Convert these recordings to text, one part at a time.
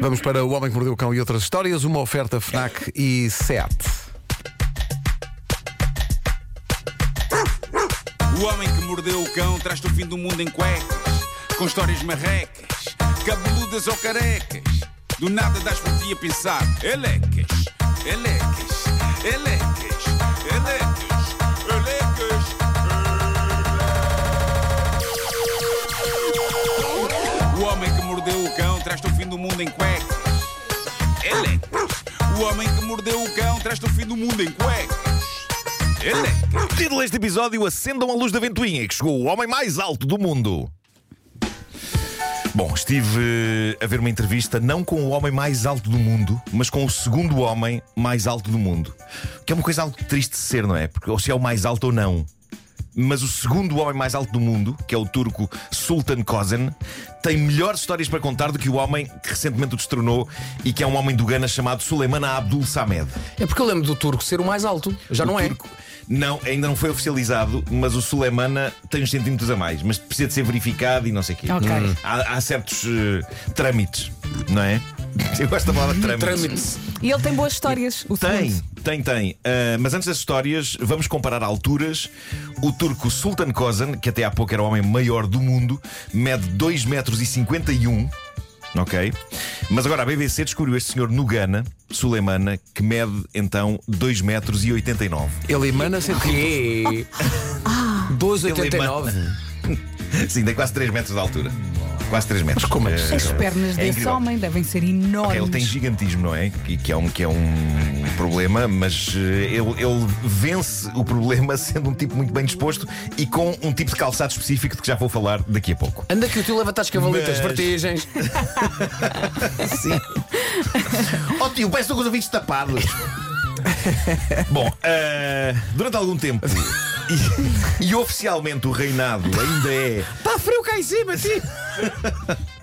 Vamos para O Homem que Mordeu o Cão e outras histórias. Uma oferta FNAC e SEAT. O homem que mordeu o cão traz-te o fim do mundo em cuecas, com histórias marrecas, cabeludas ou carecas. Do nada das por ti a pensar, elecas, elecas, elecas, elecas, traz-te o fim do mundo em cuecas. Elecas. O homem que mordeu o cão traz-te o fim do mundo em cuecas. Elecas. Título deste episódio: Acendam a luz da ventoinha, que chegou o homem mais alto do mundo. Bom, estive a ver uma entrevista não com o homem mais alto do mundo, mas com o segundo homem mais alto do mundo. Que é uma coisa algo triste de ser, não é? Porque ou se é o mais alto ou não. Mas o segundo homem mais alto do mundo, que é o turco Sultan Kozen, tem melhores histórias para contar do que o homem que recentemente o destronou e que é um homem do Ghana chamado Suleiman Abdul Samed. É porque eu lembro do turco ser o mais alto. Já não O é. turco- Não, ainda não foi oficializado, mas o Suleimana tem uns centímetros a mais, mas precisa de ser verificado e não sei o quê. Ok. Hum. Há, há certos eh, trâmites, não é? Eu gosto da palavra trâmites. Trâmites. E ele tem boas histórias. O Tem, segundo. Tem, tem. Ah, mas antes das histórias, vamos comparar alturas. O turco Sultan Kozan, que até há pouco era o homem maior do mundo, mede 2 metros e 51. Ok? Mas agora a BBC descobriu este senhor no Ghana, Suleimana, que mede então 2 metros e 89. Ele emana sempre. Que? 12,89. Sim, tem quase 3 metros de altura. Quase 3 metros. como é que Eh, As pernas é desse incrível. homem devem ser enormes. Ele tem gigantismo, não é? Que, que é, um, que é um problema, mas eh, ele, ele vence o problema sendo um tipo muito bem disposto e com um tipo de calçado específico de que já vou falar daqui a pouco. Anda que o tio leva-te às cavalitas, Mas- vertigens. Sim. oh tio, parece que estou com os ouvidos tapados. Bom, eh, durante algum tempo. E, e oficialmente o reinado ainda é. Está frio cá em cima, tio.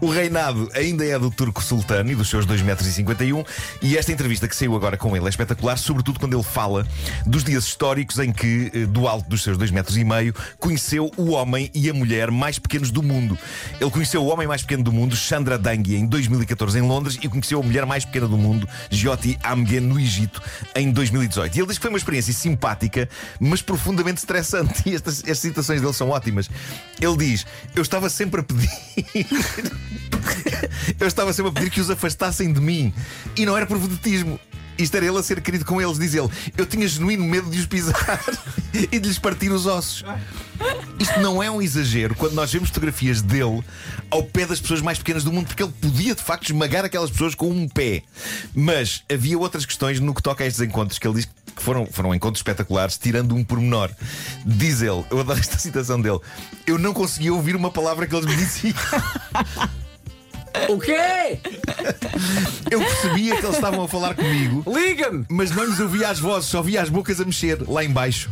O reinado ainda é do turco sultano e dos seus 2,51m. E esta entrevista que saiu agora com ele é espetacular, sobretudo quando ele fala dos dias históricos em que, eh, do alto dos seus 2,5m, conheceu o homem e a mulher mais pequenos do mundo. Ele conheceu o homem mais pequeno do mundo, Chandra Dangui, em 2014 em Londres, e conheceu a mulher mais pequena do mundo, Jyoti Amgen, no Egito, em 2018. E ele diz que foi uma experiência simpática, mas profundamente estressante. E estas, estas citações dele são ótimas. Ele diz: Eu estava sempre a pedir. Eu estava sempre a pedir que os afastassem de mim. E não era por vedetismo. Isto era ele a ser querido com eles, diz ele. Eu tinha genuíno medo de os pisar e de lhes partir os ossos. Isto não é um exagero quando nós vemos fotografias dele ao pé das pessoas mais pequenas do mundo, porque ele podia de facto esmagar aquelas pessoas com um pé. Mas havia outras questões no que toca a estes encontros que ele diz que foram, foram encontros espetaculares, tirando um pormenor. Diz ele, eu adoro esta citação dele: Eu não conseguia ouvir uma palavra que eles me diziam. O quê? Eu percebia que eles estavam a falar comigo, Liga-me. mas não lhes ouvia as vozes, só via as bocas a mexer lá embaixo.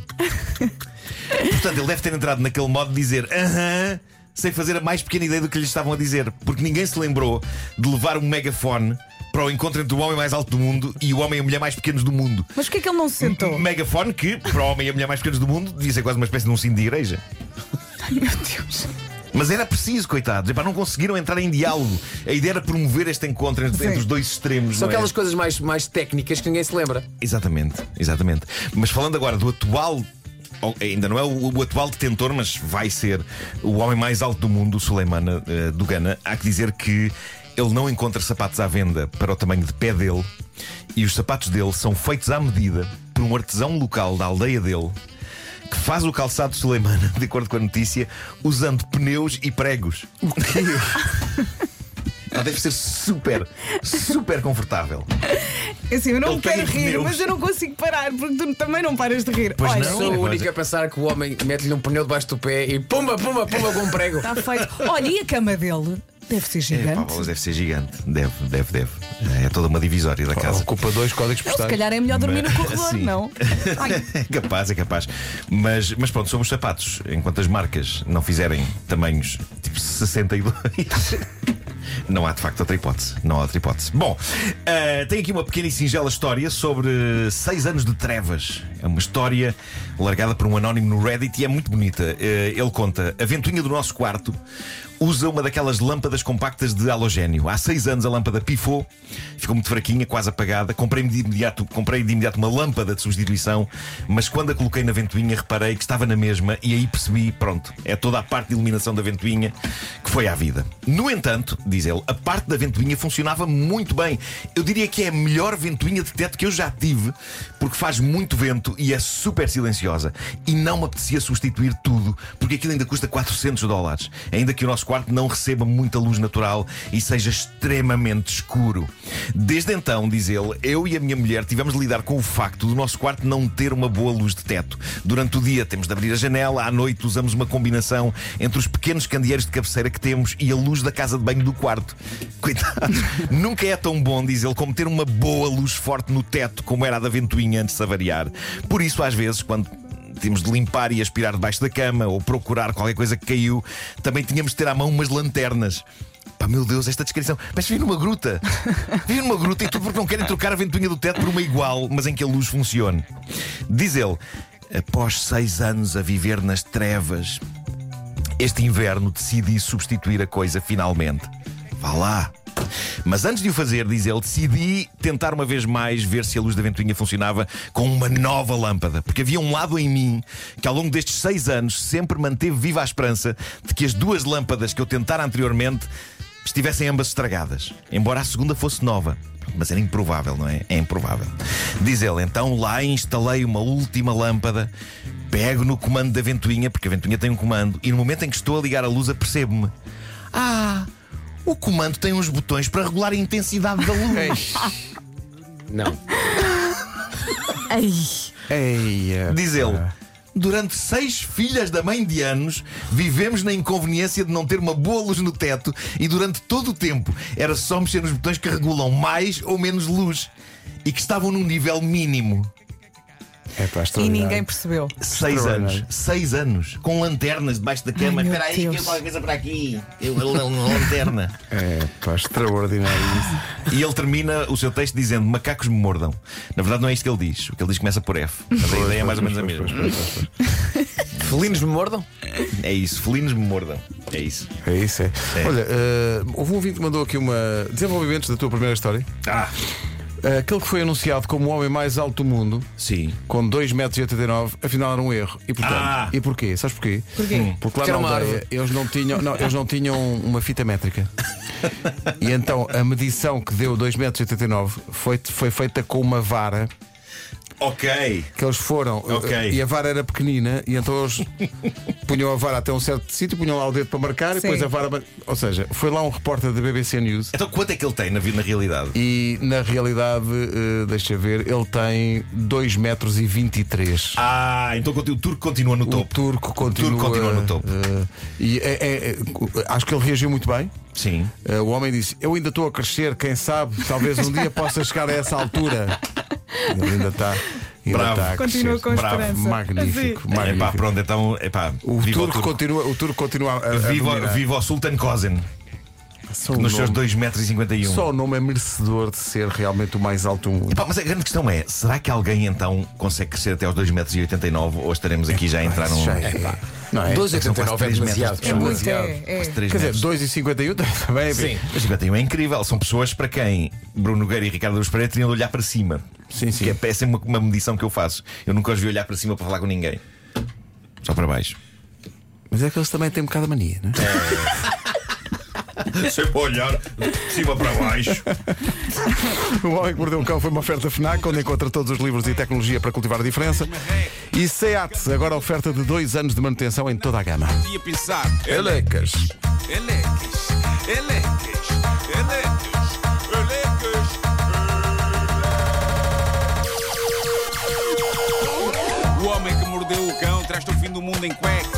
Portanto, ele deve ter entrado naquele modo de dizer aham, sem fazer a mais pequena ideia do que lhes estavam a dizer, porque ninguém se lembrou de levar um megafone para o encontro entre o homem mais alto do mundo e o homem e a mulher mais pequenos do mundo. Mas porquê é que ele não se sentou? Um megafone que, para o homem e a mulher mais pequenos do mundo, devia ser quase uma espécie de um sino de igreja. Meu Deus. Mas era preciso, coitados. Epá, não conseguiram entrar em diálogo. A ideia era promover este encontro entre, entre os dois extremos. São não é? aquelas coisas mais, mais técnicas que ninguém se lembra. Exatamente, exatamente. Mas falando agora do atual. Ainda não é o, o atual detentor, mas vai ser o homem mais alto do mundo, o Suleimana eh, do Ghana. Há que dizer que ele não encontra sapatos à venda para o tamanho de pé dele e os sapatos dele são feitos à medida por um artesão local da aldeia dele que faz o calçado de Suleimana, de acordo com a notícia, usando pneus e pregos. O quê? Deve ser super, super confortável. Assim, eu não Ele quero rir, pneus. mas eu não consigo parar, porque tu também não paras de rir. Pois Olha, não. Sou o mas- único a pensar que o homem mete-lhe um pneu debaixo do pé e pumba, pumba, pumba com um prego. Está feito. Olha, e a cama dele? Deve ser É, gigante. pá, bolas, deve ser gigante. Deve, deve, deve. É toda uma divisória da casa. Ocupa dois códigos Ele, se postais. calhar é melhor dormir no Mas- corredor, sim. não? Ai, É capaz, é capaz. Mas, mas pronto, somos sapatos. Enquanto as marcas não fizerem tamanhos tipo 62. Não há de facto outra hipótese. Não há outra hipótese. Bom, eh, tem aqui uma pequena e singela história sobre seis anos de trevas. É uma história largada por um anónimo no Reddit e é muito bonita. Eh, ele conta: A ventoinha do nosso quarto usa uma daquelas lâmpadas compactas de halogénio. Há seis anos a lâmpada pifou, ficou muito fraquinha, quase apagada. Comprei de imediato, comprei de imediato uma lâmpada de substituição, mas quando a coloquei na ventoinha reparei que estava na mesma e aí percebi, pronto, é toda a parte de iluminação da ventoinha que foi à vida. No entanto, diz ele, a parte da ventoinha funcionava muito bem. Eu diria que é a melhor ventoinha de teto que eu já tive, porque faz muito vento e é super silenciosa. E não me apetecia substituir tudo, porque aquilo ainda custa 400 dólares. Ainda que o nosso quarto não receba muita luz natural e seja extremamente escuro. Desde então, diz ele, eu e a minha mulher tivemos de lidar com o facto do nosso quarto não ter uma boa luz de teto. Durante o dia temos de abrir a janela, à noite usamos uma combinação entre os pequenos candeeiros de cabeceira que temos e a luz da casa de banho do quarto. Coitado, nunca é tão bom, diz ele, como ter uma boa luz forte no teto, como era a da ventoinha antes de avariar. Por isso, às vezes, quando tínhamos de limpar e aspirar debaixo da cama ou procurar qualquer coisa que caiu, também tínhamos de ter à mão umas lanternas. Pá, meu Deus, esta descrição. Mas vive numa gruta. Vive numa gruta e tudo porque não querem trocar a ventoinha do teto por uma igual, mas em que a luz funcione. Diz ele, após seis anos a viver nas trevas, este inverno decidi substituir a coisa finalmente. Vá lá. Mas antes de o fazer, diz ele, decidi tentar uma vez mais ver se a luz da ventoinha funcionava com uma nova lâmpada. Porque havia um lado em mim que, ao longo destes seis anos, sempre manteve viva a esperança de que as duas lâmpadas que eu tentara anteriormente estivessem ambas estragadas. Embora a segunda fosse nova. Mas era improvável, não é? É improvável. Diz ele, então lá instalei uma última lâmpada, pego no comando da ventoinha, porque a ventoinha tem um comando, e no momento em que estou a ligar a luz, apercebo-me. Ah! O comando tem uns botões para regular a intensidade da luz. Não. Ai. Eia, Diz ele. Durante seis filhas da mãe de anos, vivemos na inconveniência de não ter uma boa luz no teto e durante todo o tempo era só mexer nos botões que regulam mais ou menos luz e que estavam num nível mínimo. É pá, E ninguém percebeu. Seis anos. Seis anos. Com lanternas debaixo da cama. Espera aí, que eu qualquer coisa para aqui. Eu, uma lanterna. É pá, extraordinário isso. E ele termina o seu texto dizendo: Macacos me mordam. Na verdade, não é isto que ele diz. O que ele diz começa por F. Mas a ideia é mais ou menos a mesma. Felinos me mordam? É isso. Felinos me mordam. É isso. É isso, é. É. Olha, eh, houve um ouvinte que mandou aqui uma. Desenvolvimentos da tua primeira história. Ah, aquele que foi anunciado como o homem mais alto do mundo, sim. com 2,89m, afinal era um erro. E portanto, Ah. e porquê? Sabes porquê? Porquê? Porque lá Porque na uma aldeia árvore. eles não tinham, não, eles não tinham uma fita métrica. E então a medição que deu 2,89m foi, foi feita com uma vara Ok. que eles foram Ok. e a vara era pequenina e então eles punham a vara até um certo sítio, punham lá o dedo para marcar e Sim. depois a vara. Ou seja, foi lá um repórter da BBC News Então quanto é que ele tem na, na realidade? e na realidade, eh, deixa ver, ele tem 2 metros e 23. Ah, então o turco continua no O topo. turco continua, turco continua no topo. eh, e é- é- é- acho que ele reagiu muito bem. Sim. Eh, o homem disse: Eu ainda estou a crescer, quem sabe, talvez um dia possa chegar a essa altura. Ele ainda está. Ainda Bravo. a Continua crescer. com Bravo, esperança. Magnífico. É magnífico. pá, pronto, então. É pá, O turco, continua, o turco continua a, a Viva, dominar. viva o Sultan Kozen, Só o nos seus nome- 2,51m. Só o nome é merecedor de ser realmente o mais alto do mundo. Epá, mas a grande questão é: será que alguém então consegue crescer até aos 2,89m ou estaremos aqui já a entrar num. Já é. Não é? 2,89 é demasiado. É muito, é. é. 3 Quer dizer, metros. 2,51 também é. Sim. Mas 51 é incrível. São pessoas para quem Bruno Nogueira e Ricardo Luz Pereira teriam de olhar para cima. Sim, sim. Que é, é sempre uma, uma medição que eu faço. Eu nunca os vi olhar para cima para falar com ninguém. Só para baixo. Mas é que eles também têm um bocado de mania, não é? Sempre a olhar de cima para baixo. O Homem que Mordeu o Cão foi uma oferta FNAC, onde encontra todos os livros e tecnologia para cultivar a diferença. E SEAT, agora oferta de dois anos de manutenção em toda a gama. Ia pensar. Elecas. Elecas, elecas, elecas, elecas. O homem que mordeu o cão traz-te o fim do mundo em cuecas.